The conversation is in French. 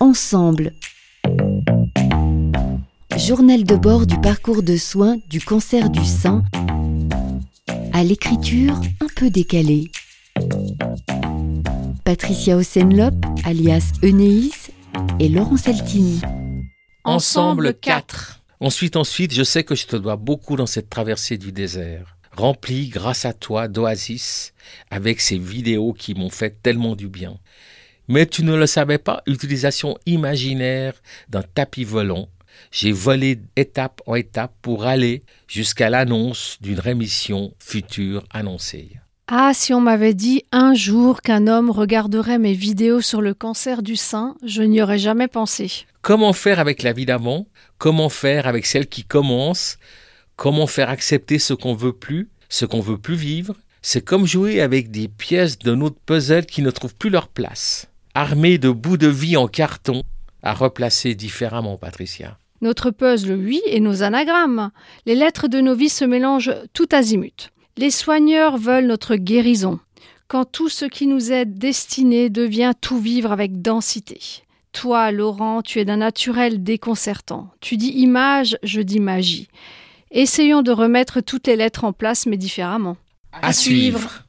Ensemble. Journal de bord du parcours de soins du cancer du sein à l'écriture un peu décalée. Patricia Osenlop, alias Enéis, et Laurent Saltini. Ensemble 4. Ensuite, ensuite, je sais que je te dois beaucoup dans cette traversée du désert, remplie grâce à toi d'oasis, avec ces vidéos qui m'ont fait tellement du bien. Mais tu ne le savais pas, utilisation imaginaire d'un tapis volant. J'ai volé étape en étape pour aller jusqu'à l'annonce d'une rémission future annoncée. Ah, si on m'avait dit un jour qu'un homme regarderait mes vidéos sur le cancer du sein, je n'y aurais jamais pensé. Comment faire avec la vie d'avant? Comment faire avec celle qui commence? Comment faire accepter ce qu'on veut plus, ce qu'on veut plus vivre? C'est comme jouer avec des pièces de notre puzzle qui ne trouvent plus leur place. Armé de bouts de vie en carton, à replacer différemment, Patricia. Notre puzzle, oui, et nos anagrammes. Les lettres de nos vies se mélangent tout azimut. Les soigneurs veulent notre guérison, quand tout ce qui nous est destiné devient tout vivre avec densité. Toi, Laurent, tu es d'un naturel déconcertant. Tu dis image, je dis magie. Essayons de remettre toutes les lettres en place, mais différemment. À, suivre.